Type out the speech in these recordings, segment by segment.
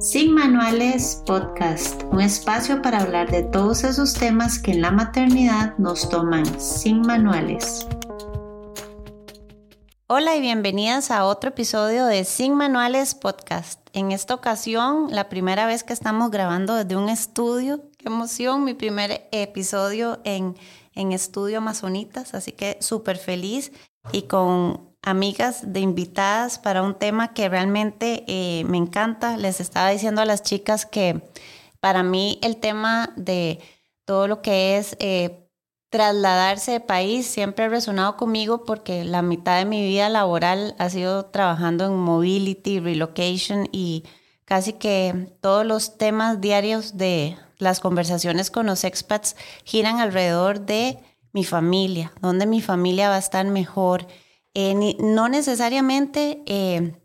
Sin Manuales Podcast, un espacio para hablar de todos esos temas que en la maternidad nos toman sin manuales. Hola y bienvenidas a otro episodio de Sin Manuales Podcast. En esta ocasión, la primera vez que estamos grabando desde un estudio. Qué emoción, mi primer episodio en, en Estudio Amazonitas, así que súper feliz y con amigas de invitadas para un tema que realmente eh, me encanta. Les estaba diciendo a las chicas que para mí el tema de todo lo que es eh, trasladarse de país siempre ha resonado conmigo porque la mitad de mi vida laboral ha sido trabajando en mobility, relocation y casi que todos los temas diarios de las conversaciones con los expats giran alrededor de mi familia, donde mi familia va a estar mejor eh, no necesariamente eh,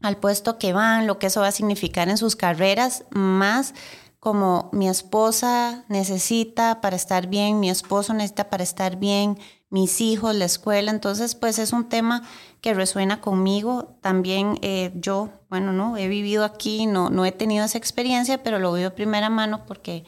al puesto que van, lo que eso va a significar en sus carreras, más como mi esposa necesita para estar bien, mi esposo necesita para estar bien, mis hijos, la escuela. Entonces, pues es un tema que resuena conmigo. También eh, yo, bueno, no, he vivido aquí, no, no he tenido esa experiencia, pero lo vivo de primera mano porque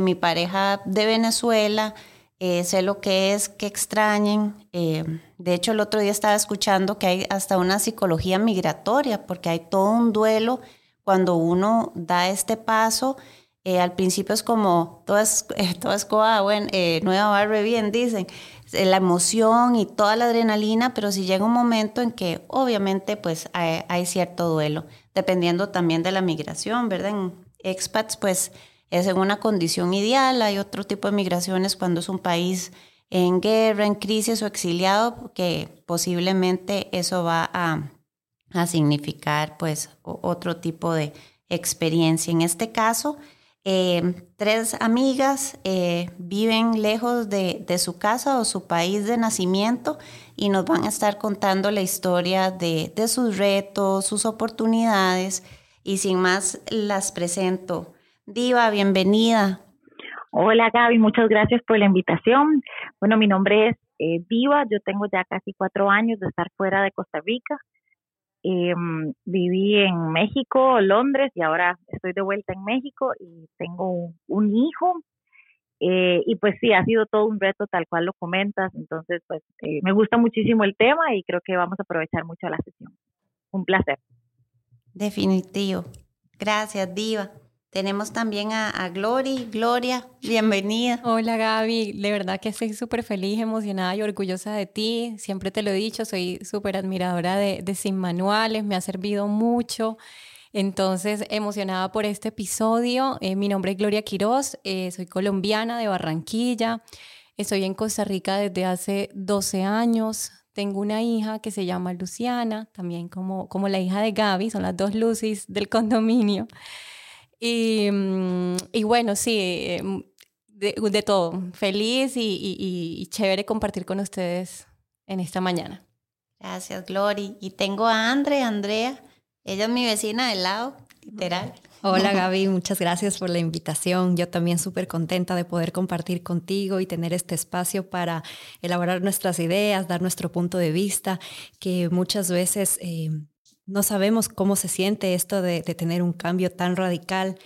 mi pareja de Venezuela, eh, sé lo que es que extrañen. Eh, de hecho, el otro día estaba escuchando que hay hasta una psicología migratoria, porque hay todo un duelo cuando uno da este paso. Eh, al principio es como, todo es, todo es bueno, nueva barre bien, dicen, la emoción y toda la adrenalina, pero si llega un momento en que obviamente pues hay, cierto duelo, dependiendo también de la migración, ¿verdad? Expats pues es en una condición ideal. Hay otro tipo de migraciones cuando es un país en guerra, en crisis o exiliado, que posiblemente eso va a, significar pues otro tipo de experiencia. En este caso, eh, tres amigas eh, viven lejos de, su casa o su país de nacimiento y nos van a estar contando la historia de, de sus retos, sus oportunidades y sin más las presento. Diva, bienvenida. Hola Gaby, muchas gracias por la invitación. Bueno, mi nombre es eh, Diva, yo tengo ya casi cuatro años de estar fuera de Costa Rica. Em, viví en México, Londres y ahora estoy de vuelta en México y tengo un, hijo. Eh, y pues sí, ha sido todo un reto tal cual lo comentas. Entonces, pues eh, me gusta muchísimo el tema y creo que vamos a aprovechar mucho la sesión. Un placer. Definitivo. Gracias, Diva. Tenemos también a, a Glory. Gloria, bienvenida. Hola Gaby, de verdad que estoy súper feliz, emocionada y orgullosa de ti. Siempre te lo he dicho, soy súper admiradora de, Sin Manuales, me ha servido mucho. Entonces, emocionada por este episodio. Eh, mi nombre es Gloria Quiroz, eh, soy colombiana de Barranquilla. Estoy en Costa Rica desde hace 12 años. Tengo una hija que se llama Luciana, también como, como la hija de Gaby, son las dos Lucis del condominio. Y, mm, y bueno, sí, mm, de, todo. Feliz y, y, chévere compartir con ustedes en esta mañana. Gracias, Glory. Y tengo a Andre, Andrea. Ella es mi vecina del lado, literal. Hola Gaby, muchas gracias por la invitación. Yo también súper contenta de poder compartir contigo y tener este espacio para elaborar nuestras ideas, dar nuestro punto de vista, que muchas veces eh, no sabemos cómo se siente esto de, tener un cambio tan radical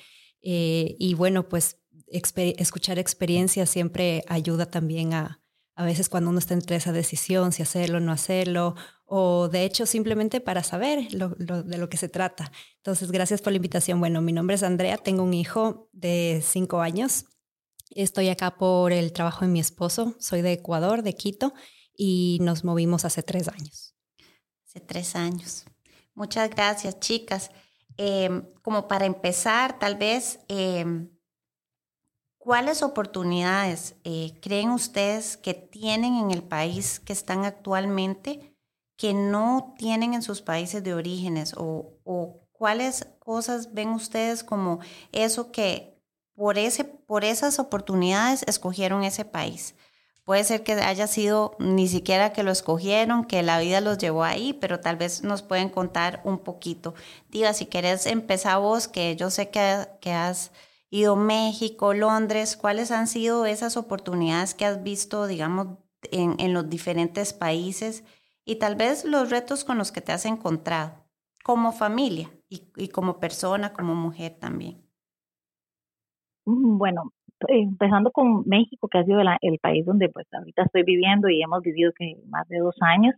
eh, y bueno, pues escuchar experiencias siempre ayuda también a, a veces cuando uno está entre esa decisión, si hacerlo o no hacerlo, o de hecho simplemente para saber de lo que se trata. Entonces, gracias por la invitación. Bueno, mi nombre es Andrea, tengo un hijo de cinco años. Estoy acá por el trabajo de mi esposo, soy de Ecuador, de Quito, y nos movimos hace tres años. Hace tres años. Muchas gracias, chicas. Em, como para empezar, tal vez, em, ¿cuáles oportunidades eh, creen ustedes que tienen en el país que están actualmente que no tienen en sus países de orígenes? ¿O, o cuáles cosas ven ustedes como eso que por, ese, por esas oportunidades escogieron ese país? Puede ser que haya sido ni siquiera que lo escogieron, que la vida los llevó ahí, pero tal vez nos pueden contar un poquito. Diga, si querés empezar vos, que yo sé que, que has ido a México, Londres, ¿cuáles han sido esas oportunidades que has visto, digamos, en, en los diferentes países y tal vez los retos con los que te has encontrado? como familia y, como persona, como mujer también? Mm, bueno, empezando con México, que ha sido el país donde pues ahorita estoy viviendo y hemos vivido que más de dos años,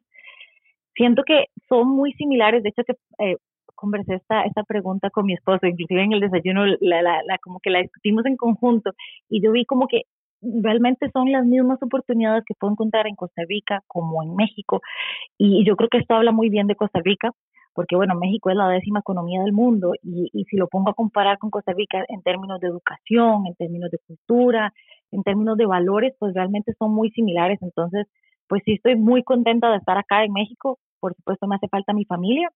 siento que son muy similares. De hecho, que eh, conversé esta, esta pregunta con mi esposo, inclusive en el desayuno, la, la, la, como que la discutimos en conjunto y yo vi como que realmente son las mismas oportunidades que puedo encontrar en Costa Rica como en México. Y yo creo que esto habla muy bien de Costa Rica, porque bueno, México es la décima economía del mundo y, y si lo pongo a comparar con Costa Rica en términos de educación, en términos de cultura, en términos de valores, pues realmente son muy similares. Entonces, pues sí estoy muy contenta de estar acá en México. Por supuesto, me hace falta mi familia,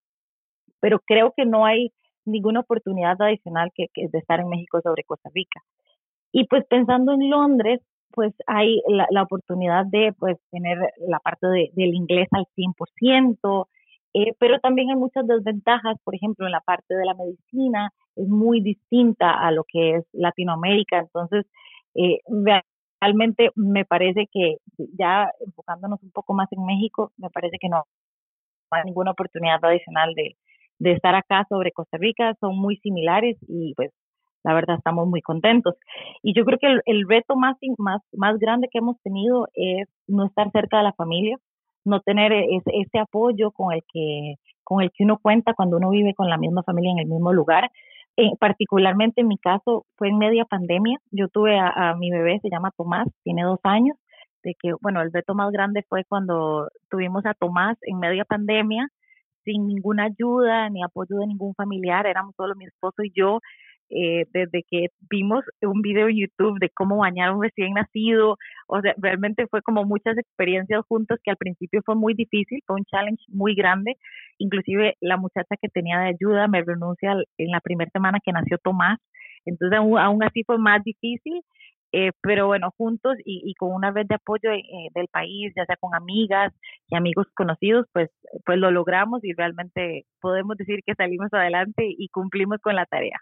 pero creo que no hay ninguna oportunidad adicional que, que de estar en México sobre Costa Rica. Y pues pensando en Londres, pues hay la, la oportunidad de pues tener la parte de, del inglés al 100%, eh, pero también hay muchas desventajas, por ejemplo, en la parte de la medicina es muy distinta a lo que es Latinoamérica, entonces eh, realmente me parece que ya enfocándonos un poco más en México, me parece que no hay ninguna oportunidad adicional de, de estar acá sobre Costa Rica, son muy similares y pues la verdad estamos muy contentos. Y yo creo que el, reto más, más, más grande que hemos tenido es no estar cerca de la familia, no tener ese, ese apoyo con el, que, con el que uno cuenta cuando uno vive con la misma familia en el mismo lugar. Particularmente en mi caso fue en media pandemia. Yo tuve a, a, mi bebé, se llama Tomás, tiene dos años, de que, bueno, el reto más grande fue cuando tuvimos a Tomás en media pandemia, sin ninguna ayuda ni apoyo de ningún familiar, éramos solo mi esposo y yo, eh, desde que vimos un video en YouTube de cómo bañar un recién nacido, o sea, realmente fue como muchas experiencias juntos que al principio fue muy difícil, fue un challenge muy grande, inclusive la muchacha que tenía de ayuda me renuncia en la primera semana que nació Tomás, entonces aún, así fue más difícil, eh, pero bueno, juntos y, con una red de apoyo eh, del país, ya sea con amigas y amigos conocidos, pues, pues lo logramos y realmente podemos decir que salimos adelante y cumplimos con la tarea.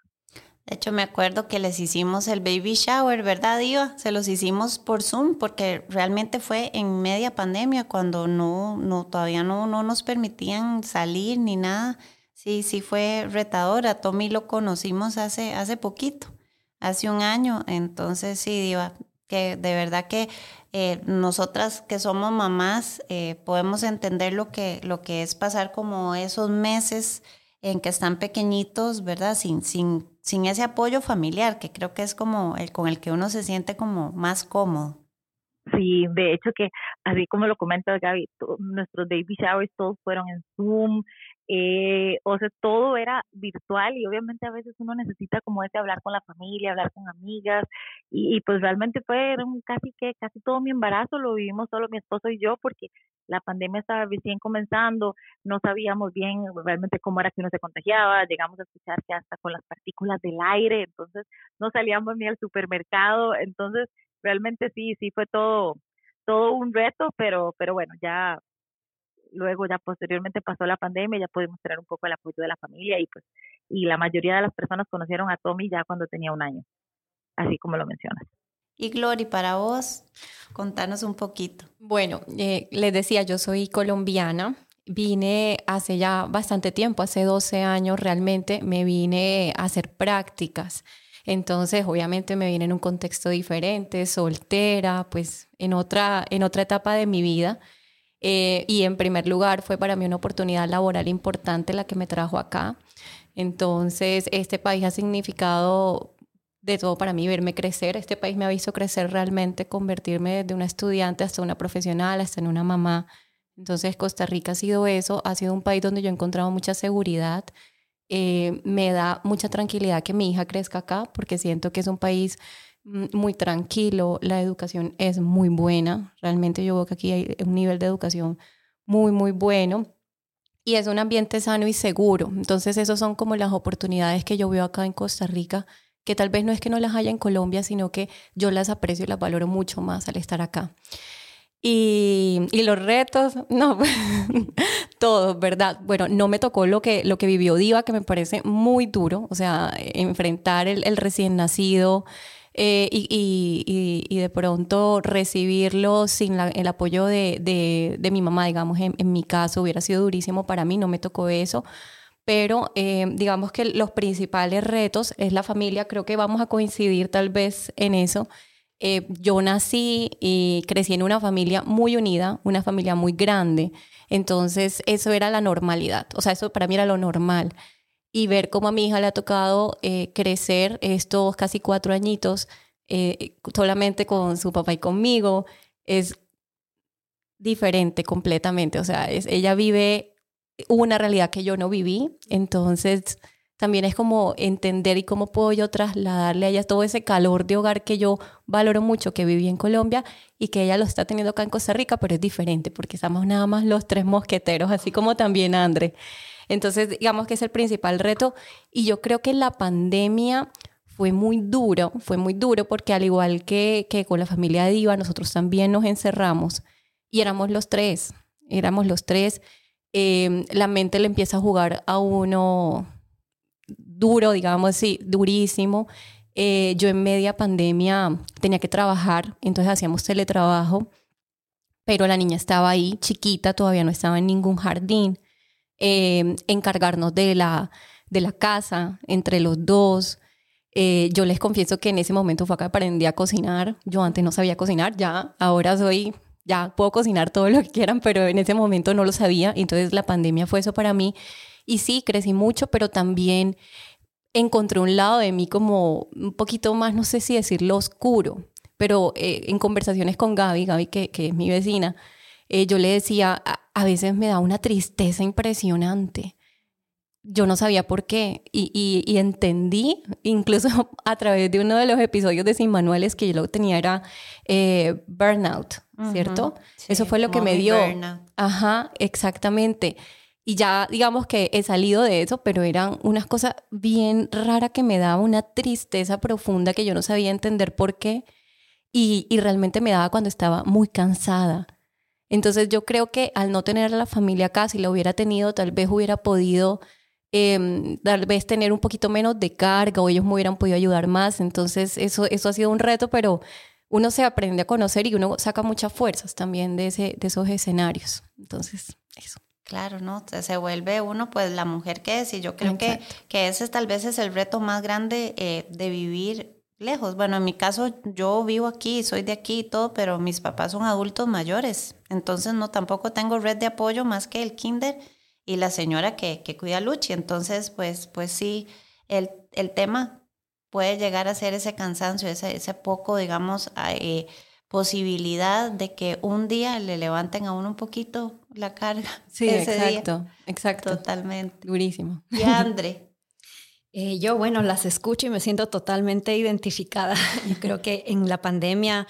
De hecho, me acuerdo que les hicimos el baby shower, ¿verdad, Diva? Se los hicimos por Zoom porque realmente fue en media pandemia cuando no, no todavía no, no nos permitían salir ni nada. Sí, sí fue retadora. Tommy lo conocimos hace, hace poquito, hace un año. Entonces, sí, Diva, que de verdad que eh, nosotras que somos mamás eh, podemos entender lo que, lo que es pasar como esos meses en que están pequeñitos, ¿verdad? Sin, sin, sin ese apoyo familiar, que creo que es como el con el que uno se siente como más cómodo. Sí, de hecho que así como lo comenta Gaby, nuestros baby showers todos fueron en Zoom, eh, o sea, todo era virtual y obviamente a veces uno necesita como ese hablar con la familia, hablar con amigas y, pues realmente fue casi que casi todo mi embarazo lo vivimos solo mi esposo y yo porque la pandemia estaba recién comenzando, no sabíamos bien realmente cómo era que uno se contagiaba, llegamos a escuchar que hasta con las partículas del aire, entonces no salíamos ni al supermercado, entonces realmente sí, sí fue todo, todo un reto, pero, pero bueno, ya luego ya posteriormente pasó la pandemia, ya pudimos tener un poco el apoyo de la familia y pues, y la mayoría de las personas conocieron a Tommy ya cuando tenía un año, así como lo mencionas. Y Glory, para vos, contanos un poquito. Bueno, eh, les decía, yo soy colombiana. Vine hace ya bastante tiempo, hace 12 años realmente, me vine a hacer prácticas entonces, obviamente me vine en un contexto diferente, soltera, pues en otra, en otra etapa de mi vida. Eh, y en primer lugar fue para mí una oportunidad laboral importante la que me trajo acá. Entonces, este país ha significado de todo para mí, verme crecer. Este país me ha visto crecer realmente, convertirme de una estudiante hasta una profesional, hasta en una mamá. Entonces, Costa Rica ha sido eso, ha sido un país donde yo he encontrado mucha seguridad, eh, me da mucha tranquilidad que mi hija crezca acá porque siento que es un país muy tranquilo, la educación es muy buena, realmente yo veo que aquí hay un nivel de educación muy, muy bueno y es un ambiente sano y seguro. Entonces, esas son como las oportunidades que yo veo acá en Costa Rica, que tal vez no es que no las haya en Colombia, sino que yo las aprecio y las valoro mucho más al estar acá. Y, y, los retos, no, todos, ¿verdad? Bueno, no me tocó lo que, lo que vivió Diva, que me parece muy duro, o sea, enfrentar el, el recién nacido eh, y, y, y, de pronto recibirlo sin la, el apoyo de, de, de, mi mamá, digamos, en, en mi caso hubiera sido durísimo para mí, no me tocó eso, pero eh, digamos que los principales retos es la familia, creo que vamos a coincidir tal vez en eso. Eh, yo nací y crecí en una familia muy unida, una familia muy grande, entonces eso era la normalidad, o sea, eso para mí era lo normal. Y ver cómo a mi hija le ha tocado eh, crecer estos casi cuatro añitos solamente con su papá y conmigo, es diferente completamente, o sea, es, ella vive una realidad que yo no viví, entonces también es como entender y cómo puedo yo trasladarle a ella todo ese calor de hogar que yo valoro mucho, que viví en Colombia y que ella lo está teniendo acá en Costa Rica, pero es diferente porque estamos nada más los tres mosqueteros, así como también André. Entonces, digamos que es el principal reto y yo creo que la pandemia fue muy duro, fue muy duro porque al igual que, con la familia Diva, nosotros también nos encerramos y éramos los tres, éramos los tres Em, la mente le empieza a jugar a uno duro, digamos así, durísimo. Eh, yo en media pandemia tenía que trabajar, entonces hacíamos teletrabajo, pero la niña estaba ahí, chiquita, todavía no estaba en ningún jardín. Em, encargarnos de la, de la casa entre los dos. Eh, yo les confieso que en ese momento fue que aprendí a cocinar. Yo antes no sabía cocinar, ya ahora soy ya puedo cocinar todo lo que quieran, pero en ese momento no lo sabía. Entonces la pandemia fue eso para mí. Y sí, crecí mucho, pero también encontré un lado de mí como un poquito más, no sé si decirlo oscuro, pero eh, en conversaciones con Gaby, Gaby que, que es mi vecina, eh, yo le decía, a, veces me da una tristeza impresionante. Yo no sabía por qué y, y, entendí, incluso a través de uno de los episodios de Sin Manuales que yo lo tenía, era eh, burnout ¿cierto? Eso fue lo que me dio. Ajá, exactamente. Y ya digamos que he salido de eso, pero eran unas cosas bien raras que me daba una tristeza profunda que yo no sabía entender por qué. Y, y realmente me daba cuando estaba muy cansada. Entonces yo creo que al no tener a la familia acá, si la hubiera tenido, tal vez hubiera podido eh, tal vez tener un poquito menos de carga o ellos me hubieran podido ayudar más. Entonces eso, eso ha sido un reto, pero uno se aprende a conocer y uno saca muchas fuerzas también de, ese, de esos escenarios. Entonces, eso. Claro, ¿no? Se vuelve uno pues la mujer que es y yo creo que, que ese tal vez es el reto más grande eh, de vivir lejos. Bueno, en mi caso yo vivo aquí, soy de aquí y todo, pero mis papás son adultos mayores, entonces no tampoco tengo red de apoyo más que el kinder y la señora que, que cuida a Luchi. Entonces, pues, pues sí, el, el tema puede llegar a ser ese cansancio, ese, ese poco, digamos, eh, posibilidad de que un día le levanten a uno un poquito la carga. Sí, exacto, exacto. Totalmente. Durísimo. Y Andre. Eh, yo, bueno, las escucho y me siento totalmente identificada. Yo creo que en la pandemia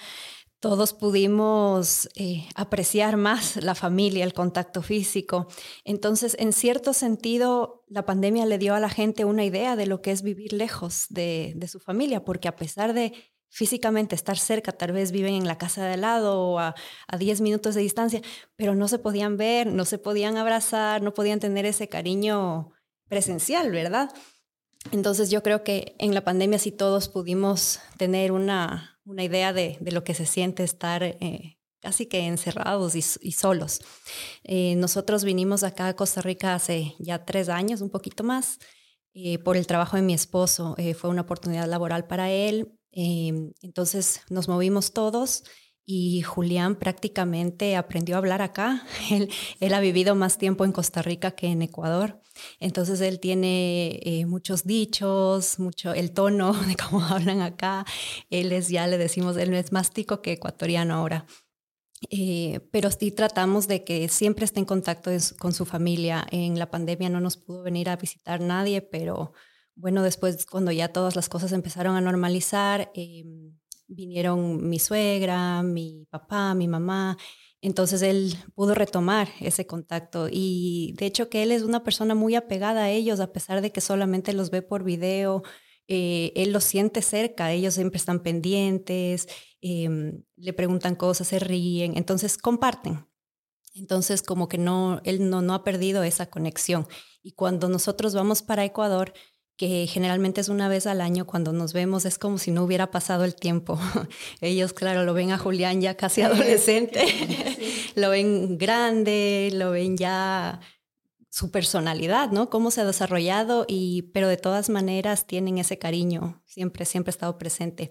todos pudimos eh, apreciar más la familia, el contacto físico. Entonces, en cierto sentido, la pandemia le dio a la gente una idea de lo que es vivir lejos de, su familia, porque a pesar de físicamente estar cerca, tal vez viven en la casa de al lado o a, a 10 minutos de distancia, pero no se podían ver, no se podían abrazar, no podían tener ese cariño presencial, ¿verdad? Entonces yo creo que en la pandemia sí todos pudimos tener una, una idea de, lo que se siente estar eh, casi que encerrados y, solos. Eh, nosotros vinimos acá a Costa Rica hace ya tres años, un poquito más, eh, por el trabajo de mi esposo. fue una oportunidad laboral para él. entonces nos movimos todos y Julián prácticamente aprendió a hablar acá. Él, ha vivido más tiempo en Costa Rica que en Ecuador. Entonces él tiene eh, muchos dichos, mucho el tono de cómo hablan acá. Él es, ya le decimos, él es más tico que ecuatoriano ahora. Eh, pero sí tratamos de que siempre esté en contacto con su familia. En la pandemia no nos pudo venir a visitar nadie, pero bueno, después cuando ya todas las cosas empezaron a normalizar, em, vinieron mi suegra, mi papá, mi mamá. Entonces él pudo retomar ese contacto y de hecho que él es una persona muy apegada a ellos a pesar de que solamente los ve por video. Eh, él los siente cerca, ellos siempre están pendientes, em, le preguntan cosas, se ríen, entonces comparten. Entonces como que no, él no, no ha perdido esa conexión. Y cuando nosotros vamos para Ecuador, que generalmente es una vez al año cuando nos vemos, es como si no hubiera pasado el tiempo. Ellos, claro, lo ven a Julián ya casi adolescente, lo ven grande, lo ven ya su personalidad, ¿no? Cómo se ha desarrollado y, pero de todas maneras tienen ese cariño, siempre, siempre ha estado presente.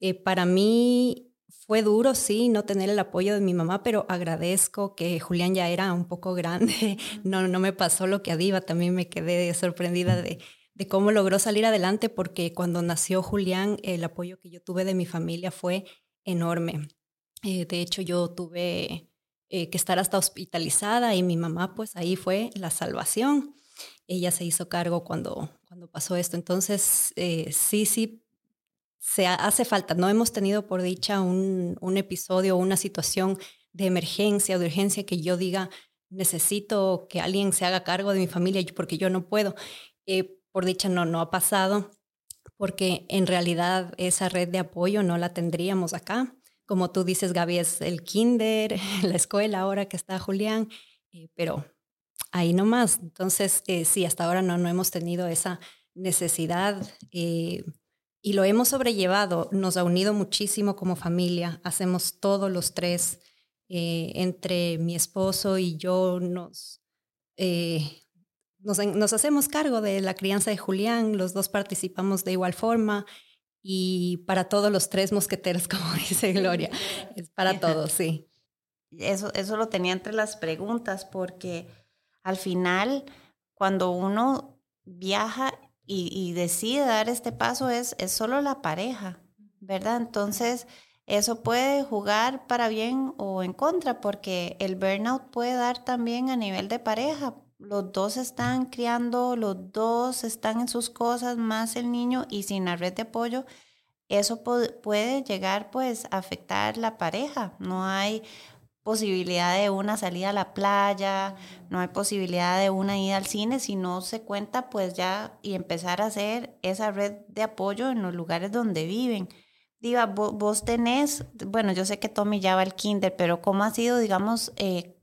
Eh, para mí fue duro, sí, no tener el apoyo de mi mamá, pero agradezco que Julián ya era un poco grande, no, no me pasó lo que a Diva, también me quedé sorprendida de, de cómo logró salir adelante, porque cuando nació Julián, el apoyo que yo tuve de mi familia fue enorme. Eh, de hecho, yo tuve eh, que estar hasta hospitalizada y mi mamá pues ahí fue la salvación. Ella se hizo cargo cuando, cuando pasó esto. Entonces, eh, sí, sí, se hace falta. No hemos tenido por dicha un, un episodio una situación de emergencia o de urgencia que yo diga, necesito que alguien se haga cargo de mi familia porque yo no puedo. Por dicha no, no ha pasado porque en realidad esa red de apoyo no la tendríamos acá. Como tú dices, Gaby, es el kinder, la escuela ahora que está Julián, eh, pero ahí nomás. Entonces, eh, sí, hasta ahora no, no hemos tenido esa necesidad eh, y lo hemos sobrellevado. Nos ha unido muchísimo como familia. Hacemos todos los tres, entre mi esposo y yo, nos, nos, nos hacemos cargo de la crianza de Julián. Los dos participamos de igual forma y para todos los tres mosqueteros, como dice Gloria. Es para todos, sí. Eso, eso lo tenía entre las preguntas, porque al final, cuando uno viaja y, decide dar este paso, es, es solo la pareja, ¿verdad? Entonces, eso puede jugar para bien o en contra, porque el burnout puede dar también a nivel de pareja, los dos están criando, los dos están en sus cosas, más el niño y sin la red de apoyo, eso puede llegar pues a afectar la pareja. No hay posibilidad de una salida a la playa, no hay posibilidad de una ida al cine si no se cuenta pues ya y empezar a hacer esa red de apoyo en los lugares donde viven. Diva, vos, tenés, bueno, yo sé que Tommy ya va al kinder, pero ¿cómo ha sido, digamos, eh,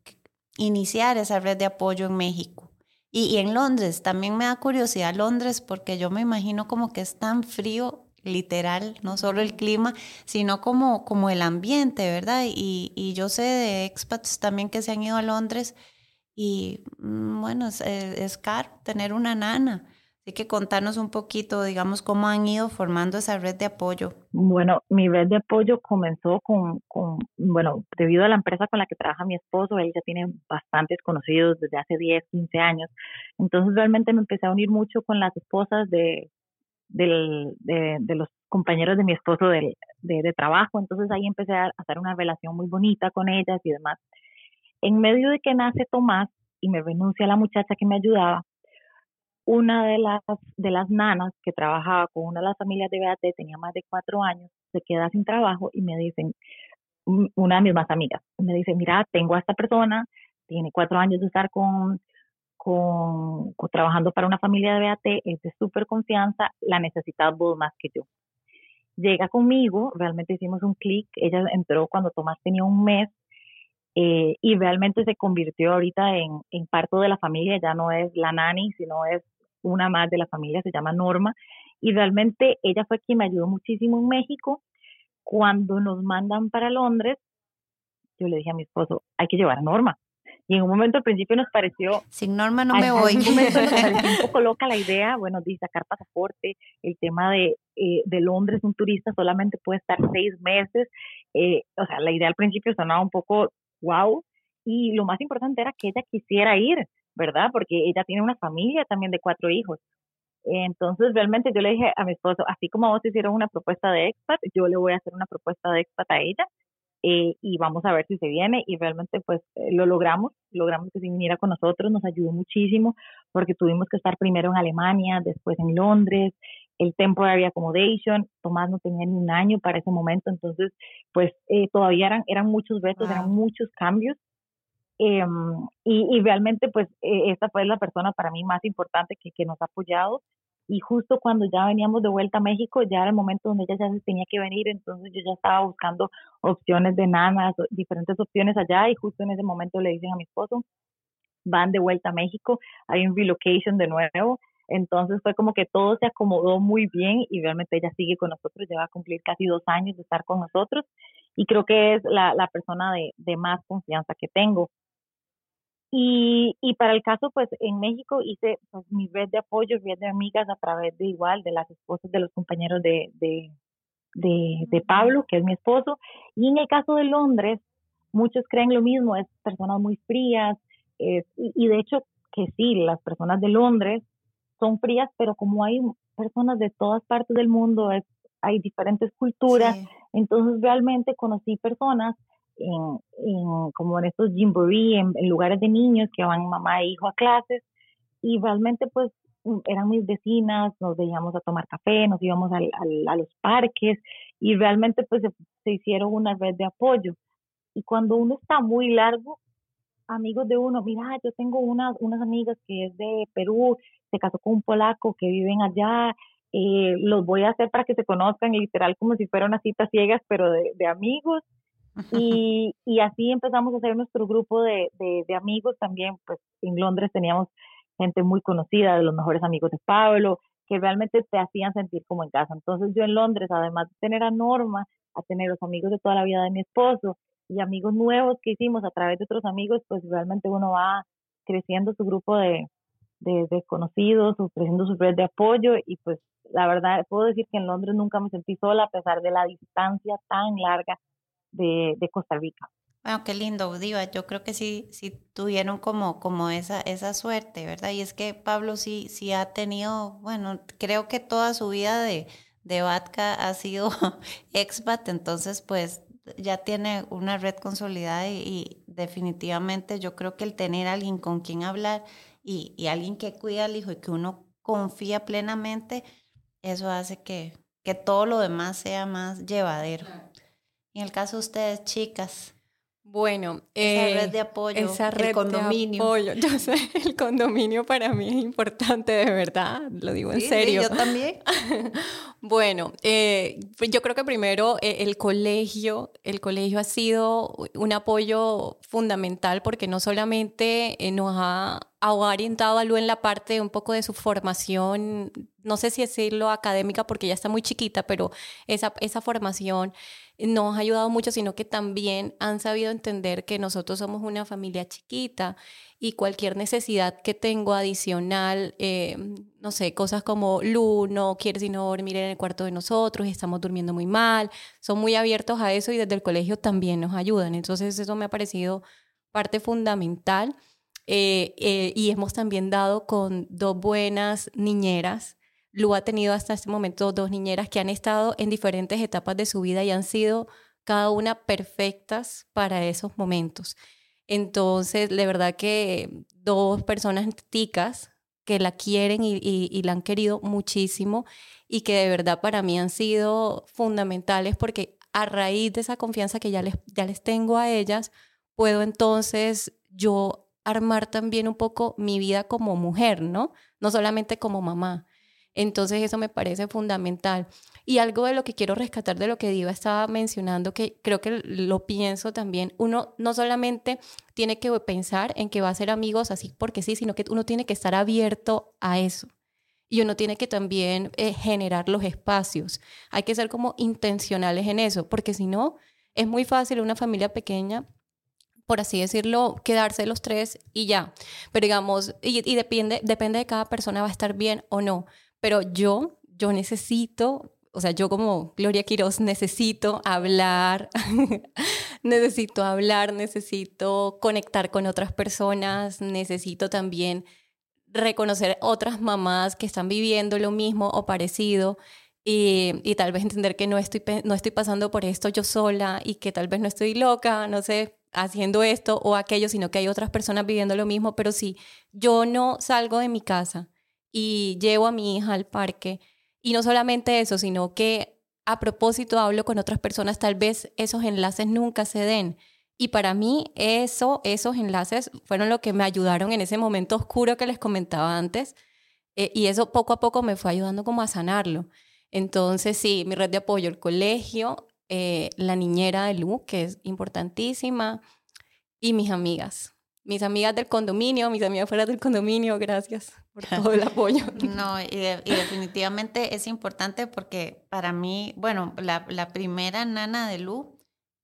iniciar esa red de apoyo en México. Y, en Londres, también me da curiosidad Londres porque yo me imagino como que es tan frío, literal, no solo el clima, sino como, como el ambiente, ¿verdad? Y, y yo sé de expats también que se han ido a Londres y mm, bueno, es, es caro tener una nana. Así que contanos un poquito, digamos, cómo han ido formando esa red de apoyo. Bueno, mi red de apoyo comenzó con, bueno, debido a la empresa con la que trabaja mi esposo, él ya tiene bastantes conocidos desde hace 10, 15 años. Entonces realmente me empecé a unir mucho con las esposas de, del, de, los compañeros de mi esposo de, de, trabajo. Entonces ahí empecé a hacer una relación muy bonita con ellas y demás. En medio de que nace Tomás y me renuncia la muchacha que me ayudaba, una de las, de las nanas que trabajaba con una de las familias de BAT, tenía más de cuatro años, se queda sin trabajo y me dicen, una de mis más amigas, me dice, mira, tengo a esta persona, tiene cuatro años de estar con, con, trabajando para una familia de BAT, es de súper confianza, la necesitas vos más que yo. Llega conmigo, realmente hicimos un clic, ella entró cuando Tomás tenía un mes eh, y realmente se convirtió ahorita en, en parte de la familia, ya no es la nani, sino es una más de la familia, se llama Norma, y realmente ella fue quien me ayudó muchísimo en México. Cuando nos mandan para Londres, yo le dije a mi esposo, hay que llevar a Norma. Y en un momento al principio nos pareció... Sin Norma no me voy. En un momento nos pareció un poco loca la idea, bueno, de sacar pasaporte, el tema de, eh, de Londres, un turista solamente puede estar seis meses. Eh, o sea, la idea al principio sonaba un poco wow. Y lo más importante era que ella quisiera ir. ¿Verdad? Porque ella tiene una familia también de cuatro hijos. Entonces, realmente yo le dije a mi esposo, así como vos hicieron una propuesta de expat, yo le voy a hacer una propuesta de expat a ella eh, y vamos a ver si se viene. Y realmente, pues, eh, lo logramos, logramos que se viniera con nosotros, nos ayudó muchísimo porque tuvimos que estar primero en Alemania, después en Londres, el temporary accommodation, Tomás no tenía ni un año para ese momento, entonces, pues, eh, todavía eran, eran muchos vetos, eran muchos cambios Em, y, realmente, pues, e, esta fue la persona para mí más importante que, que nos ha apoyado. Y justo cuando ya veníamos de vuelta a México, ya era el momento donde ella ya se tenía que venir, entonces yo ya estaba buscando opciones de nanas, diferentes opciones allá, y justo en ese momento le dicen a mi esposo, van de vuelta a México, hay un relocation de nuevo, entonces fue como que todo se acomodó muy bien y realmente ella sigue con nosotros, ya va a cumplir casi dos años de estar con nosotros y creo que es la, la persona de, de más confianza que tengo Y, y para el caso, pues en México hice pues, mi red de apoyo, red de amigas a través de igual, de las esposas de los compañeros de, de, de, de Pablo, que es mi esposo. Y en el caso de Londres, muchos creen lo mismo, es personas muy frías, y, y, de hecho que sí, las personas de Londres son frías, pero como hay personas de todas partes del mundo, es, hay diferentes culturas, entonces realmente conocí personas en, en, como en estos jamboree, en, lugares de niños que van mamá e hijo a clases, y realmente pues mm, eran mis vecinas, nos veíamos a tomar café, nos íbamos al, a los parques y realmente pues se, hicieron una red de apoyo. Y cuando uno está muy largo, amigos de uno, mira, yo tengo unas, unas amigas que es de Perú, se casó con un polaco que viven allá, eh, los voy a hacer para que se conozcan literal como si fueran unas citas ciegas, pero de, de amigos. Y, y, así empezamos a hacer nuestro grupo de, de, de, amigos también, pues en Londres teníamos gente muy conocida, de los mejores amigos de Pablo, que realmente te hacían sentir como en casa. Entonces yo en Londres, además de tener a Norma, a tener los amigos de toda la vida de mi esposo y amigos nuevos que hicimos a través de otros amigos, pues realmente uno va creciendo su grupo de, de desconocidos, creciendo su red de apoyo y pues la verdad puedo decir que en Londres nunca me sentí sola a pesar de la distancia tan larga de, de Costa Rica. Bueno, qué lindo, Diva. Yo creo que sí, sí tuvieron como, como esa, esa suerte, ¿verdad? Y es que Pablo sí, sí ha tenido, bueno, creo que toda su vida de, de Vatka ha sido expat, entonces pues ya tiene una red consolidada y, y, definitivamente yo creo que el tener alguien con quien hablar y, y alguien que cuida al hijo y que uno confía plenamente, eso hace que, que todo lo demás sea más llevadero. En el caso de ustedes, chicas. Bueno, esa red eh, de apoyo, esa red el condominio. De apoyo. Yo sé, el condominio para mí es importante, de verdad, lo digo en serio. Sí, yo también. bueno, eh, yo creo que primero eh, el colegio, el colegio ha sido un apoyo fundamental porque no solamente eh, nos ha, ha orientado a Lu en la parte un poco de su formación, no sé si decirlo académica porque ya está muy chiquita, pero esa, esa formación nos ha ayudado mucho, sino que también han sabido entender que nosotros somos una familia chiquita y cualquier necesidad que tengo adicional, eh, no sé, cosas como Lu no quiere sino dormir en el cuarto de nosotros, estamos durmiendo muy mal, son muy abiertos a eso y desde el colegio también nos ayudan. Entonces eso me ha parecido parte fundamental. Eh, eh, y hemos también dado con dos buenas niñeras Lu ha tenido hasta este momento dos niñeras que han estado en diferentes etapas de su vida y han sido cada una perfectas para esos momentos. Entonces, de verdad que dos personas ticas que la quieren y, y, la han querido muchísimo y que de verdad para mí han sido fundamentales porque a raíz de esa confianza que ya les, ya les tengo a ellas, puedo entonces yo armar también un poco mi vida como mujer, ¿no? No solamente como mamá. Entonces eso me parece fundamental. Y algo de lo que quiero rescatar de lo que Diva estaba mencionando, que creo que lo pienso también, uno no solamente tiene que pensar en que va a ser amigos así porque sí, sino que uno tiene que estar abierto a eso. Y uno tiene que también eh, generar los espacios. Hay que ser como intencionales en eso, porque si no, es muy fácil una familia pequeña por así decirlo, quedarse los tres y ya. Pero digamos, y, y, depende, depende de cada persona, va a estar bien o no. Pero yo, yo necesito, o sea, yo como Gloria Quiroz necesito hablar, necesito hablar, necesito conectar con otras personas, necesito también reconocer otras mamás que están viviendo lo mismo o parecido. Y, y, tal vez entender que no estoy, no estoy pasando por esto yo sola y que tal vez no estoy loca, no sé, haciendo esto o aquello, sino que hay otras personas viviendo lo mismo, pero si yo no salgo de mi casa y llevo a mi hija al parque. Y no solamente eso, sino que a propósito hablo con otras personas, tal vez esos enlaces nunca se den. Y para mí eso, esos enlaces fueron lo que me ayudaron en ese momento oscuro que les comentaba antes. Eh, y eso poco a poco me fue ayudando como a sanarlo. Entonces, sí, mi red de apoyo, el colegio, eh, la niñera de Lu, que es importantísima, y mis amigas mis amigas del condominio, mis amigas fuera del condominio, gracias por todo el apoyo. No, y, definitivamente es importante porque para mí, bueno, la, la, primera nana de Lu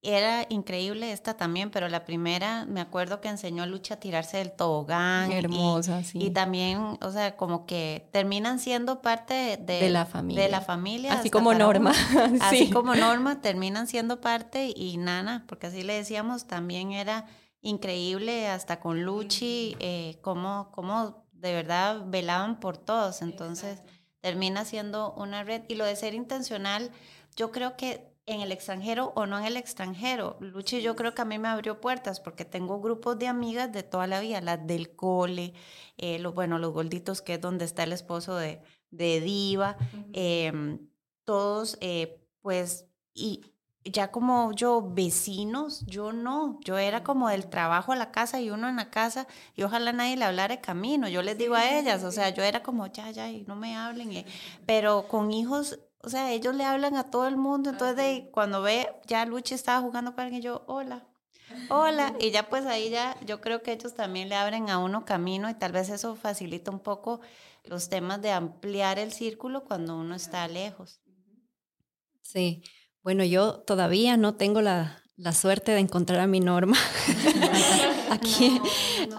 era increíble esta también, pero la primera me acuerdo que enseñó a Lucha a tirarse del tobogán. Hermosa, sí. Y también, o sea, como que terminan siendo parte de, la familia. De la familia. Así como Norma. Así como Norma, terminan siendo parte y Nana, porque así le decíamos, también era increíble hasta con Luchi, eh, cómo, cómo de verdad velaban por todos. Entonces termina siendo una red. Y lo de ser intencional, yo creo que en el extranjero o no en el extranjero. Luchi yo creo que a mí me abrió puertas porque tengo grupos de amigas de toda la vida, las del cole, eh, los, bueno, los gorditos que es donde está el esposo de, de Diva, em, todos eh, pues y ya como yo vecinos, yo no, yo era como del trabajo a la casa y uno en la casa y ojalá nadie le hablara de camino, yo les digo a ellas, o sea, yo era como ya, ya, y no me hablen, eh, pero con hijos o sea, ellos le hablan a todo el mundo, entonces de, cuando ve, ya Luchi estaba jugando con alguien yo, hola, hola, y ya pues ahí ya, yo creo que ellos también le abren a uno camino y tal vez eso facilita un poco los temas de ampliar el círculo cuando uno está lejos. Sí, bueno, yo todavía no tengo la, la suerte de encontrar a mi norma. aquí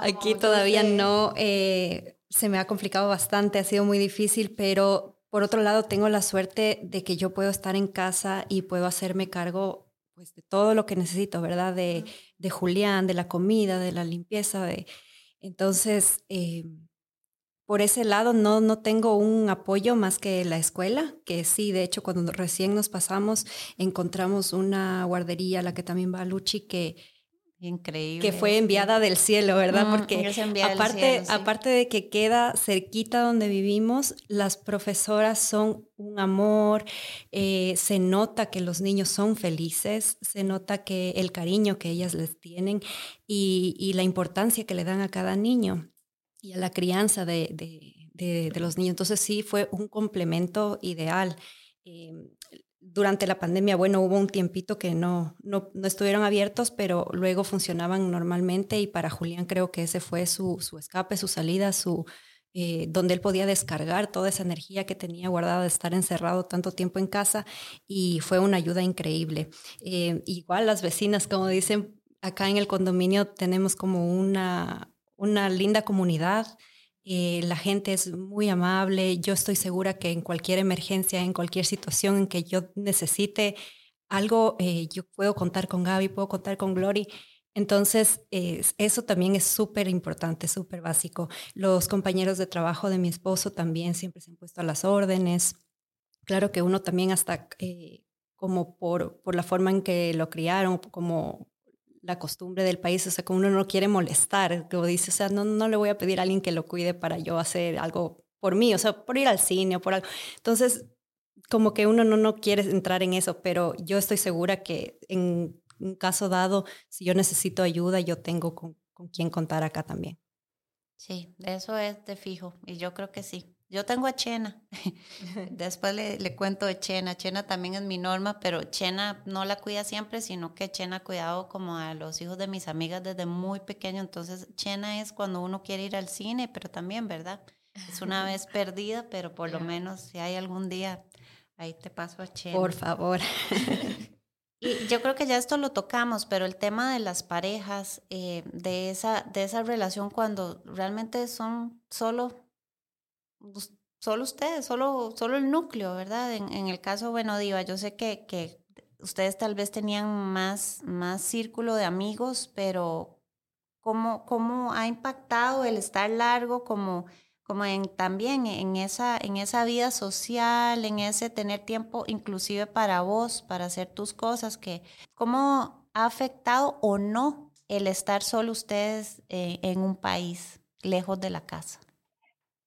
aquí todavía no, eh, se me ha complicado bastante, ha sido muy difícil, pero por otro lado, tengo la suerte de que yo puedo estar en casa y puedo hacerme cargo pues, de todo lo que necesito, ¿verdad? De, de Julián, de la comida, de la limpieza. De... Entonces, eh, por ese lado no, no tengo un apoyo más que la escuela, que sí, de hecho, cuando recién nos pasamos, encontramos una guardería a la que también va Luchi, que Increíble. Que fue enviada del cielo, ¿verdad? Porque aparte, aparte de que queda cerquita donde vivimos, las profesoras son un amor, eh, se nota que los niños son felices, se nota que el cariño que ellas les tienen y, la importancia que le dan a cada niño y a la crianza de, de, de los niños. Entonces sí, fue un complemento ideal. Eh, durante la pandemia, bueno, hubo un tiempito que no, no, no, estuvieron abiertos, pero luego funcionaban normalmente y para Julián creo que ese fue su, su escape, su salida, su, eh, donde él podía descargar toda esa energía que tenía guardada de estar encerrado tanto tiempo en casa y fue una ayuda increíble. Eh, igual las vecinas, como dicen, acá en el condominio tenemos como una, una linda comunidad. Eh, la gente es muy amable. Yo estoy segura que en cualquier emergencia, en cualquier situación en que yo necesite algo, eh, yo puedo contar con Gaby, puedo contar con Glory. Entonces, eso también es súper importante, súper básico. Los compañeros de trabajo de mi esposo también siempre se han puesto a las órdenes. Claro que uno también hasta eh, como por, por la forma en que lo criaron, como la costumbre del país, o sea, como uno no quiere molestar, como dice, o sea, no, no le voy a pedir a alguien que lo cuide para yo hacer algo por mí, o sea, por ir al cine o por algo. Entonces, como que uno no, no quiere entrar en eso, pero yo estoy segura que en un caso dado, si yo necesito ayuda, yo tengo con, con quién contar acá también. Sí, eso es de fijo, y yo creo que sí. Yo tengo a Chena. Después le, le, cuento de Chena. Chena también es mi norma, pero Chena no la cuida siempre, sino que Chena ha cuidado como a los hijos de mis amigas desde muy pequeño. Entonces, Chena es cuando uno quiere ir al cine, pero también, ¿verdad? Es una vez perdida, pero por lo menos si hay algún día, ahí te paso a Chena. Por favor. Y yo creo que ya esto lo tocamos, pero el tema de las parejas, eh, de, esa, de esa relación cuando realmente son solo solo ustedes, solo, solo el núcleo, ¿verdad? En, en, el caso, bueno, Diva, yo sé que, que ustedes tal vez tenían más, más círculo de amigos, pero ¿cómo, cómo ha impactado el estar largo como, como en, también en esa, en esa vida social, en ese tener tiempo inclusive para vos, para hacer tus cosas, que cómo ha afectado o no el estar solo ustedes eh, en un país lejos de la casa?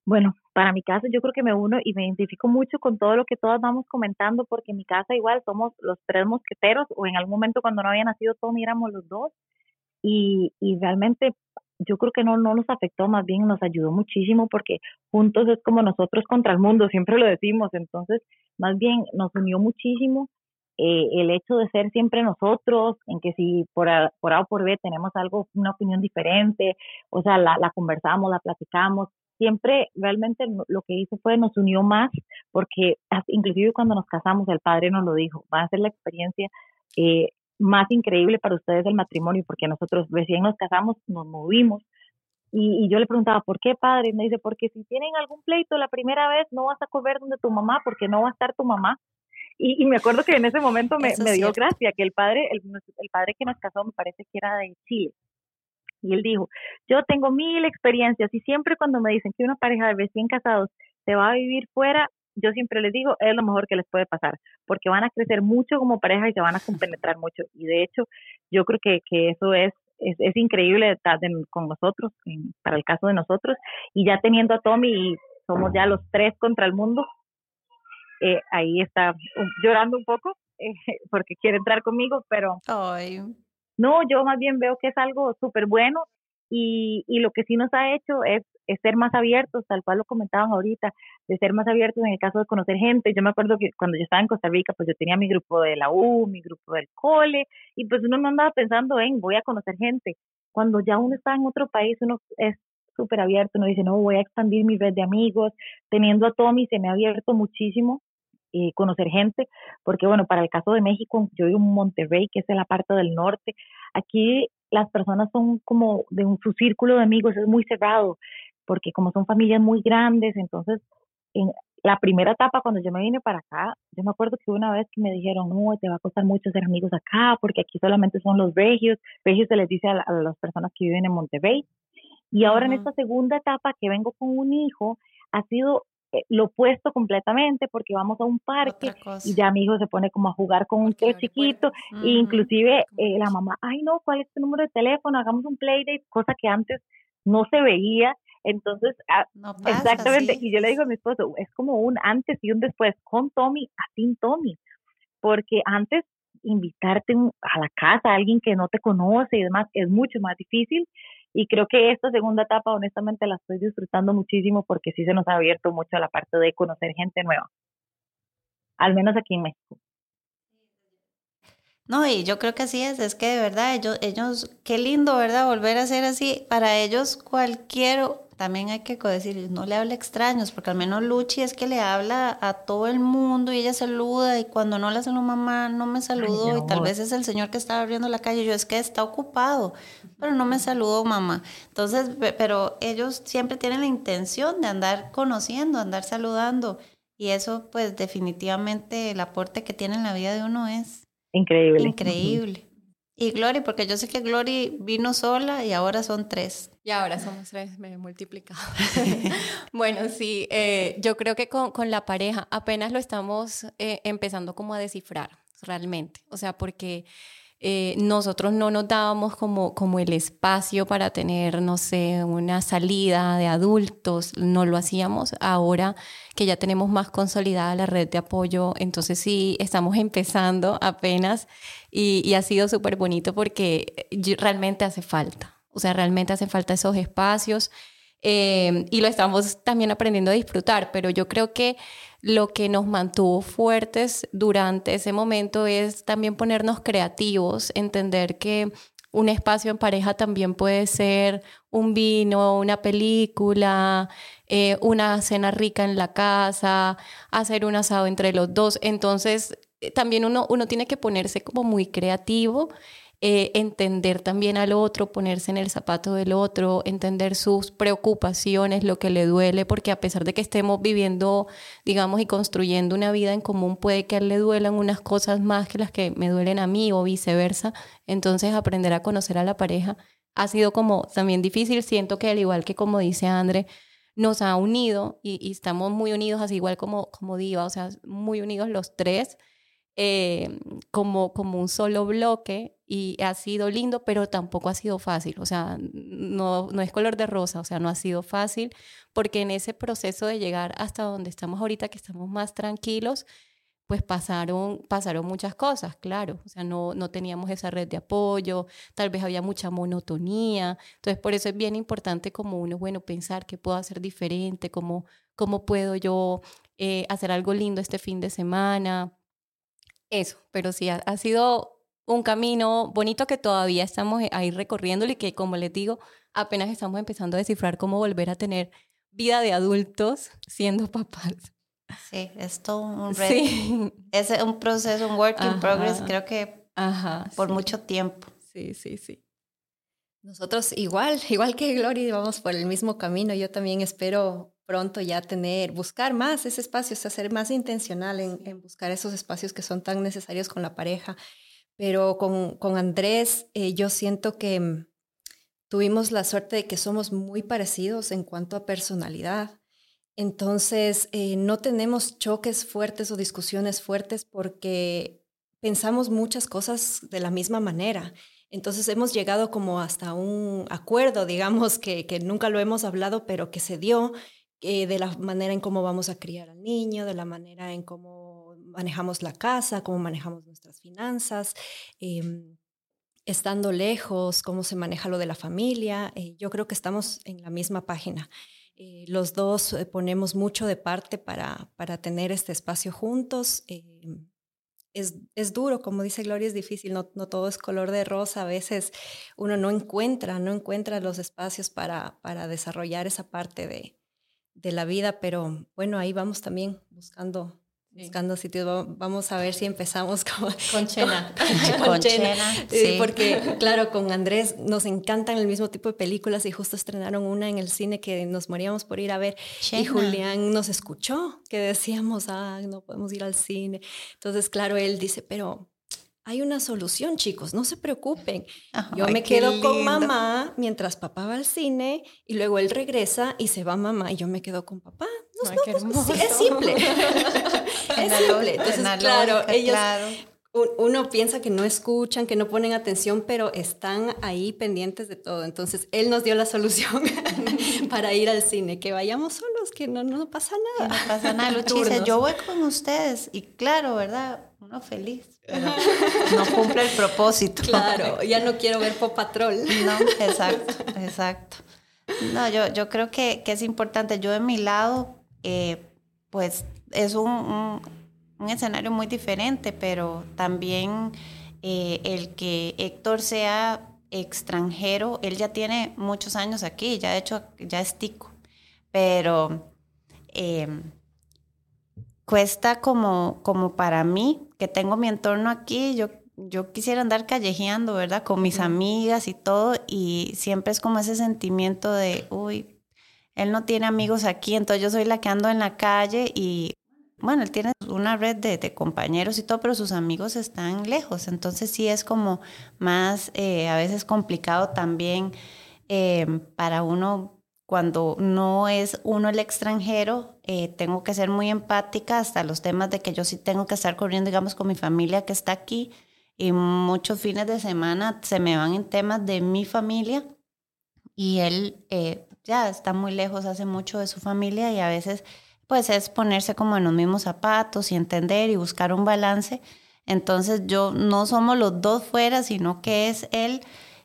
Bueno, para mi caso yo creo que me uno y me identifico mucho con todo lo que todas vamos comentando porque en mi casa igual somos los tres mosqueteros o en algún momento cuando no había nacido Tommy éramos los dos y, y realmente yo creo que no, no nos afectó, más bien nos ayudó muchísimo porque juntos es como nosotros contra el mundo, siempre lo decimos, entonces más bien nos unió muchísimo eh, el hecho de ser siempre nosotros, en que si por A, por A o por B tenemos algo, una opinión diferente, o sea, la, la conversamos, la platicamos, siempre realmente lo que hizo fue nos unió más, porque inclusive cuando nos casamos el padre nos lo dijo, va a ser la experiencia eh, más increíble para ustedes el matrimonio, porque nosotros recién nos casamos, nos movimos, y, y, yo le preguntaba, ¿por qué padre? Y me dice, porque si tienen algún pleito la primera vez, no vas a correr donde tu mamá, porque no va a estar tu mamá. Y, y me acuerdo que en ese momento me, me dio gracia, que el padre, el, el padre que nos casó, me parece que era de Chile. Y él dijo, yo tengo mil experiencias y siempre cuando me dicen que una pareja de recién casados se va a vivir fuera, yo siempre les digo, es lo mejor que les puede pasar, porque van a crecer mucho como pareja y se van a compenetrar mucho. Y de hecho, yo creo que, que eso es, es, es increíble estar con nosotros, para el caso de nosotros. Y ya teniendo a Tommy, y somos ya los tres contra el mundo, eh, ahí está llorando un poco porque quiere entrar conmigo, pero no, yo más bien veo que es algo súper bueno y, y lo que sí nos ha hecho es, ser más abiertos, tal cual lo comentaban ahorita, de ser más abiertos en el caso de conocer gente. Yo me acuerdo que cuando yo estaba en Costa Rica, pues yo tenía mi grupo de la U, mi grupo del cole, y pues uno no andaba pensando en voy a conocer gente. Cuando ya uno está en otro país, uno es súper abierto, uno dice, no, voy a expandir mi red de amigos. Teniendo a Tommy se me ha abierto muchísimo eh, conocer gente, porque bueno, para el caso de México, yo vivo en Monterrey, que es en la parte del norte, aquí las personas son como de un, su círculo de amigos es muy cerrado, porque como son familias muy grandes, entonces en la primera etapa cuando yo me vine para acá, yo me acuerdo que una vez que me dijeron, no, te va a costar mucho ser amigos acá, porque aquí solamente son los regios, regios se les dice a, las personas que viven en Monterrey, y ahora en esta segunda etapa que vengo con un hijo, ha sido lo opuesto completamente porque vamos a un parque y ya mi hijo se pone como a jugar con un tío chiquito e inclusive eh, la mamá, ay no, ¿cuál es tu número de teléfono? Hagamos un playdate, cosa que antes no se veía. Entonces, ah, exactamente, y yo le digo a mi esposo, es como un antes y un después con Tommy a sin Tommy, porque antes invitarte a la casa a alguien que no te conoce y demás es mucho más difícil y creo que esta segunda etapa, honestamente, la estoy disfrutando muchísimo porque sí se nos ha abierto mucho la parte de conocer gente nueva, al menos aquí en México. No, y yo creo que así es, es que de verdad ellos, ellos, qué lindo, ¿verdad? Volver a ser así. Para ellos cualquier también hay que decir, no le hable extraños, porque al menos Luchi es que le habla a todo el mundo y ella saluda y cuando no le hace una mamá no me saludó y tal vez es el señor que está abriendo la calle, yo es que está ocupado, pero no me saludó mamá. Entonces, pero ellos siempre tienen la intención de andar conociendo, andar saludando y eso pues definitivamente el aporte que tiene en la vida de uno es increíble. Increíble. Y Glory, porque yo sé que Glory vino sola y ahora son tres. Y ahora somos tres, me he multiplicado. bueno, sí, eh, yo creo que con, con, la pareja apenas lo estamos eh, empezando como a descifrar realmente. O sea, porque eh, nosotros no nos dábamos como, como el espacio para tener, no sé, una salida de adultos, no lo hacíamos. Ahora que ya tenemos más consolidada la red de apoyo, entonces sí, estamos empezando apenas y, ha sido súper bonito porque realmente hace falta. O sea, realmente hace falta esos espacios eh, y lo estamos también aprendiendo a disfrutar, pero yo creo que lo que nos mantuvo fuertes durante ese momento es también ponernos creativos, entender que un espacio en pareja también puede ser un vino, una película, eh, una cena rica en la casa, hacer un asado entre los dos. Entonces, también uno, uno tiene que ponerse como muy creativo eh, entender también al otro, ponerse en el zapato del otro, entender sus preocupaciones, lo que le duele, porque a pesar de que estemos viviendo, digamos, y construyendo una vida en común, puede que le duelan unas cosas más que las que me duelen a mí o viceversa. Entonces, aprender a conocer a la pareja ha sido como también difícil. Siento que al igual que como dice André, nos ha unido y, estamos muy unidos, así igual como, como Diva, o sea, muy unidos los tres. Eh, como, como un solo bloque y ha sido lindo, pero tampoco ha sido fácil, o sea, no, no es color de rosa, o sea, no ha sido fácil, porque en ese proceso de llegar hasta donde estamos ahorita, que estamos más tranquilos, pues pasaron, pasaron muchas cosas, claro, o sea, no, no teníamos esa red de apoyo, tal vez había mucha monotonía, entonces por eso es bien importante como uno, bueno, pensar qué puedo hacer diferente, cómo, cómo puedo yo eh, hacer algo lindo este fin de semana, eso, pero sí, ha, sido un camino bonito que todavía estamos ahí recorriéndolo y que, como les digo, apenas estamos empezando a descifrar cómo volver a tener vida de adultos siendo papás. Sí, es todo un reto. Es un proceso, un work in progress. Creo que Ajá, por mucho tiempo. Sí, sí, sí. Nosotros igual, igual que Glory, vamos por el mismo camino. Yo también espero pronto ya tener, buscar más ese espacio, o ser más intencional en, buscar esos espacios que son tan necesarios con la pareja. Pero con, con Andrés, eh, yo siento que mm, tuvimos la suerte de que somos muy parecidos en cuanto a personalidad. Entonces, eh, no tenemos choques fuertes o discusiones fuertes porque pensamos muchas cosas de la misma manera. Entonces hemos llegado como hasta un acuerdo, digamos, que, que nunca lo hemos hablado, pero que se dio eh, de la manera en cómo vamos a criar al niño, de la manera en cómo manejamos la casa, cómo manejamos nuestras finanzas, em, estando lejos, cómo se maneja lo de la familia. Eh, yo creo que estamos en la misma página. Eh, los dos ponemos mucho de parte para, para tener este espacio juntos. Em, es, duro, como dice Gloria, es difícil, no, todo es color de rosa, a veces uno no encuentra, no encuentra los espacios para, para desarrollar esa parte de, de la vida, pero bueno, ahí vamos también buscando buscando sitios. Vamos a ver si empezamos con, con Chena. con, Chena. Sí. Porque, claro, con Andrés nos encantan el mismo tipo de películas y justo estrenaron una en el cine que nos moríamos por ir a ver. Y Julián nos escuchó que decíamos, ah, no podemos ir al cine. Entonces, claro, él dice, pero hay una solución, chicos, no se preocupen. Yo me quedo con mamá mientras papá va al cine y luego él regresa y se va mamá y yo me quedo con papá. es simple. es simple. Entonces, claro, ellos, uno piensa que no escuchan, que no ponen atención, pero están ahí pendientes de todo. Entonces, él nos dio la solución para ir al cine, que vayamos solos, que no, no pasa nada. no pasa nada, Luchisa, yo voy con ustedes y claro, ¿verdad? Uno feliz, pero no cumple el propósito. Claro, ya no quiero ver Pop Patrol. No, exacto, exacto. No, yo, yo creo que, que es importante. Yo de mi lado, eh, pues es un un escenario muy diferente, pero también eh, el que Héctor sea extranjero, él ya tiene muchos años aquí, ya de hecho ya es tico, pero em, cuesta como, como para mí, que tengo mi entorno aquí, yo, yo quisiera andar callejeando, ¿verdad? Con mis amigas y todo, y siempre es como ese sentimiento de, uy, él no tiene amigos aquí, entonces yo soy la que ando en la calle y bueno, él tiene una red de, compañeros y todo, pero sus amigos están lejos, entonces sí es como más eh, a veces complicado también eh, para uno cuando no es uno el extranjero, eh, tengo que ser muy empática hasta los temas de que yo sí tengo que estar corriendo, digamos, con mi familia que está aquí y muchos fines de semana se me van en temas de mi familia y él ya está muy lejos hace mucho de su familia y a veces pues es ponerse como en los mismos zapatos y entender y buscar un balance. Entonces yo no somos los dos fuera, sino que es él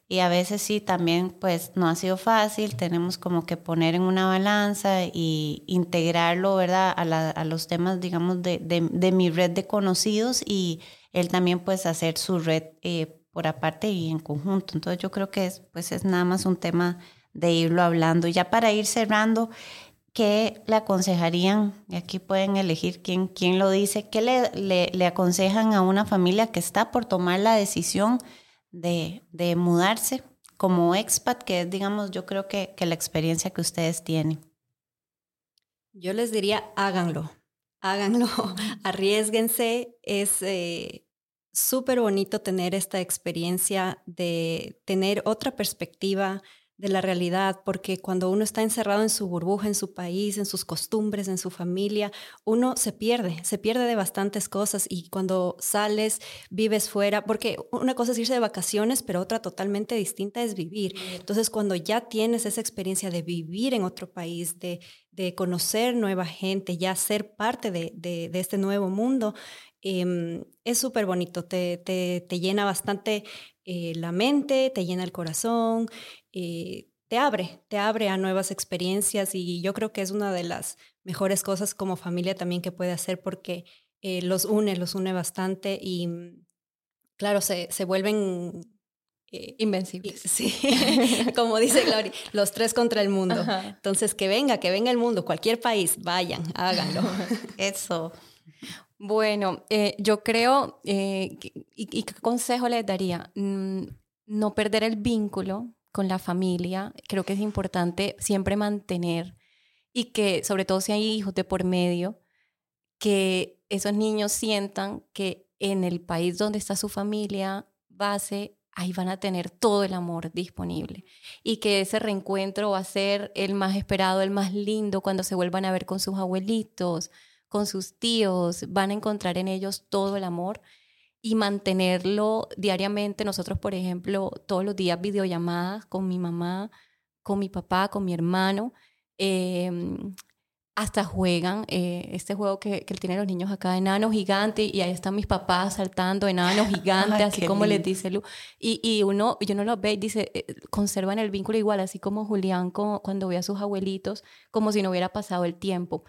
y a veces sí también pues no ha sido fácil, tenemos como que poner en una balanza y integrarlo, ¿verdad? A, los temas, digamos, de, de, mi red de conocidos y él también pues hacer su red eh, por aparte y en conjunto. Entonces yo creo que es, pues es nada más un tema de irlo hablando. Ya para ir cerrando, ¿qué le aconsejarían? Y aquí pueden elegir quién, quién lo dice. ¿Qué le, le, aconsejan a una familia que está por tomar la decisión de, de mudarse como expat, que es, digamos, yo creo que, que, la experiencia que ustedes tienen? Yo les diría, háganlo, háganlo, arriesguense. Es eh, súper bonito tener esta experiencia de tener otra perspectiva de la realidad, porque cuando uno está encerrado en su burbuja, en su país, en sus costumbres, en su familia, uno se pierde, se pierde de bastantes cosas y cuando sales, vives fuera, porque una cosa es irse de vacaciones, pero otra totalmente distinta es vivir. Entonces, cuando ya tienes esa experiencia de vivir en otro país, de, de conocer nueva gente, ya ser parte de, de, este nuevo mundo, em, es súper bonito, te, te, te, llena bastante eh, la mente, te llena el corazón, eh, te abre, te abre a nuevas experiencias y yo creo que es una de las mejores cosas como familia también que puede hacer porque eh, los une, los une bastante y mm, claro, se, se vuelven invencibles. Sí, como dice Gloria, los tres contra el mundo. Entonces, que venga, que venga el mundo, cualquier país, vayan, háganlo. Eso. Bueno, eh, yo creo, eh, y, qué consejo les daría? Mm, no perder el vínculo con la familia, creo que es importante siempre mantener y que sobre todo si hay hijos de por medio, que esos niños sientan que en el país donde está su familia base, ahí van a tener todo el amor disponible y que ese reencuentro va a ser el más esperado, el más lindo cuando se vuelvan a ver con sus abuelitos, con sus tíos, van a encontrar en ellos todo el amor y mantenerlo diariamente. Nosotros, por ejemplo, todos los días videollamadas con mi mamá, con mi papá, con mi hermano. Em, hasta juegan eh, este juego que, que tienen los niños acá, enano gigante, y ahí están mis papás saltando, enano gigante, así como les dice Lu. Y, y uno, yo no lo ve y dice, eh, conservan el vínculo igual, así como Julián cuando ve a sus abuelitos, como si no hubiera pasado el tiempo.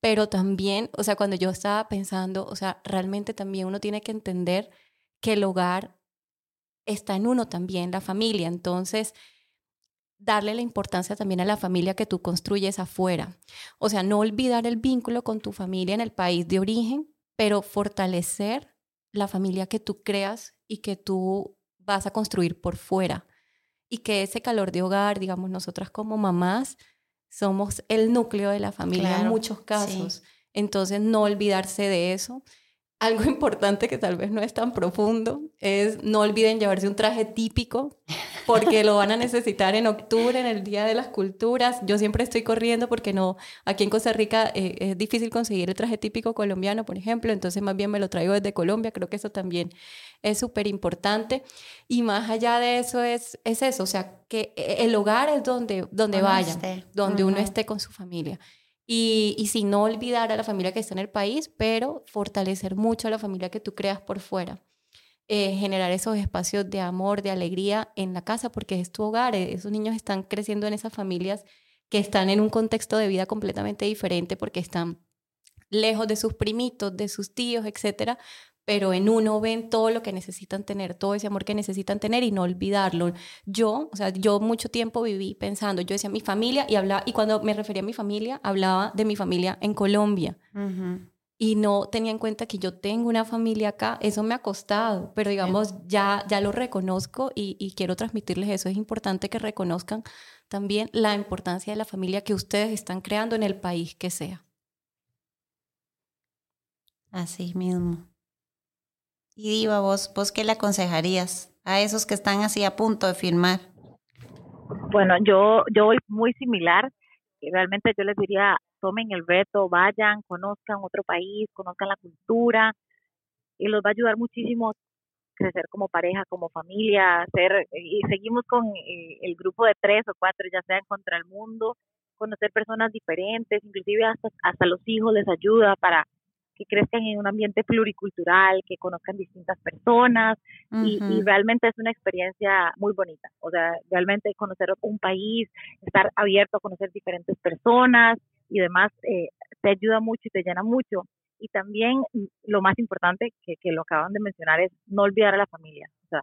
Pero también, o sea, cuando yo estaba pensando, o sea, realmente también uno tiene que entender que el hogar está en uno también, la familia. Entonces, darle la importancia también a la familia que tú construyes afuera. O sea, no olvidar el vínculo con tu familia en el país de origen, pero fortalecer la familia que tú creas y que tú vas a construir por fuera. Y que ese calor de hogar, digamos, nosotras como mamás, somos el núcleo de la familia en muchos casos. Entonces, no olvidarse de eso. Algo importante que tal vez no es tan profundo es no olviden llevarse un traje típico porque lo van a necesitar en octubre, en el Día de las Culturas. Yo siempre estoy corriendo porque no, aquí en Costa Rica eh, es difícil conseguir el traje típico colombiano, por ejemplo, entonces más bien me lo traigo desde Colombia, creo que eso también es súper importante. Y más allá de eso es, es eso, o sea, que el hogar es donde, donde vayan, donde uno esté con su familia. Y, y sin no olvidar a la familia que está en el país, pero fortalecer mucho a la familia que tú creas por fuera. Eh, generar esos espacios de amor, de alegría en la casa, porque es tu hogar. Eh, esos niños están creciendo en esas familias que están en un contexto de vida completamente diferente porque están lejos de sus primitos, de sus tíos, etcétera, pero en uno ven todo lo que necesitan tener, todo ese amor que necesitan tener y no olvidarlo. Yo, o sea, yo mucho tiempo viví pensando, yo decía mi familia y hablaba, y cuando me refería a mi familia, hablaba de mi familia en Colombia y no tenía en cuenta que yo tengo una familia acá, eso me ha costado, pero digamos, ya, ya lo reconozco y, quiero transmitirles eso. Es importante que reconozcan también la importancia de la familia que ustedes están creando en el país que sea. Así mismo. Y Diva, vos, vos qué le aconsejarías a esos que están así a punto de firmar? Bueno, yo, yo voy muy similar. Realmente yo les diría, tomen el reto, vayan, conozcan otro país, conozcan la cultura, y los va a ayudar muchísimo crecer como pareja, como familia, hacer, y seguimos con eh, el grupo de tres o cuatro, ya sean contra el mundo, conocer personas diferentes, inclusive hasta, hasta los hijos les ayuda para que crezcan en un ambiente pluricultural, que conozcan distintas personas y, y, realmente es una experiencia muy bonita. O sea, realmente conocer un país, estar abierto a conocer diferentes personas, y demás eh, te ayuda mucho y te llena mucho. Y también lo más importante que, que lo acaban de mencionar es no olvidar a la familia. O sea,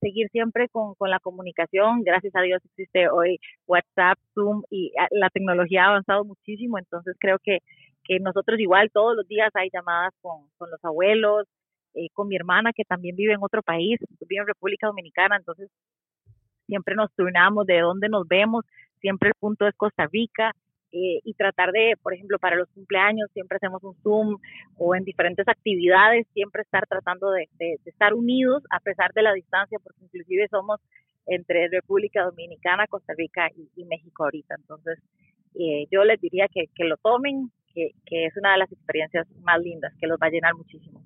seguir siempre con, con la comunicación. Gracias a Dios existe hoy WhatsApp, Zoom y ah, la tecnología ha avanzado muchísimo. Entonces creo que, que nosotros igual todos los días hay llamadas con, con los abuelos, eh, con mi hermana que también vive en otro país, vive en República Dominicana. Entonces siempre nos turnamos de dónde nos vemos. Siempre el punto es Costa Rica eh, y tratar de, por ejemplo, para los cumpleaños siempre hacemos un Zoom o en diferentes actividades, siempre estar tratando de, estar unidos a pesar de la distancia, porque inclusive somos entre República Dominicana, Costa Rica y, México ahorita. Entonces, eh, yo les diría que lo tomen, que, es una de las experiencias más lindas, que los va a llenar muchísimo.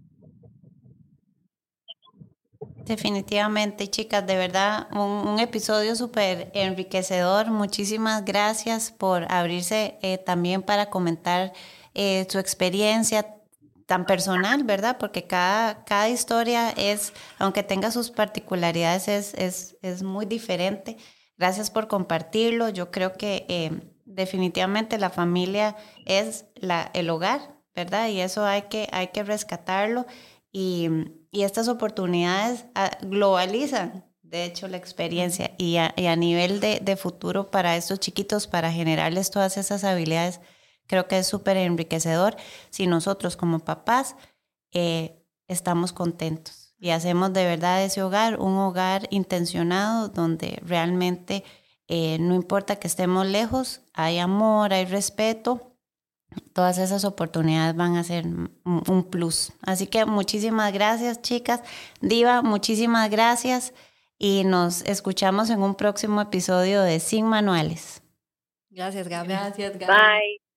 Definitivamente, chicas, de verdad, un, episodio súper enriquecedor. Muchísimas gracias por abrirse eh, también para comentar eh, su experiencia tan personal, ¿verdad? Porque cada, cada historia es, aunque tenga sus particularidades, es, es, es muy diferente. Gracias por compartirlo. Yo creo que eh, definitivamente la familia es la, el hogar, ¿verdad? Y eso hay que, hay que rescatarlo. Y, y estas oportunidades ah, globalizan, de hecho, la experiencia y a, y a nivel de, de, futuro para estos chiquitos, para generarles todas esas habilidades, creo que es súper enriquecedor si nosotros como papás eh, estamos contentos y hacemos de verdad ese hogar un hogar intencionado donde realmente eh, no importa que estemos lejos, hay amor, hay respeto. Todas esas oportunidades van a ser un plus. Así que muchísimas gracias, chicas. Diva, muchísimas gracias y nos escuchamos en un próximo episodio de Sin Manuales. Gracias, Gaby. Gracias, Gaby. Bye.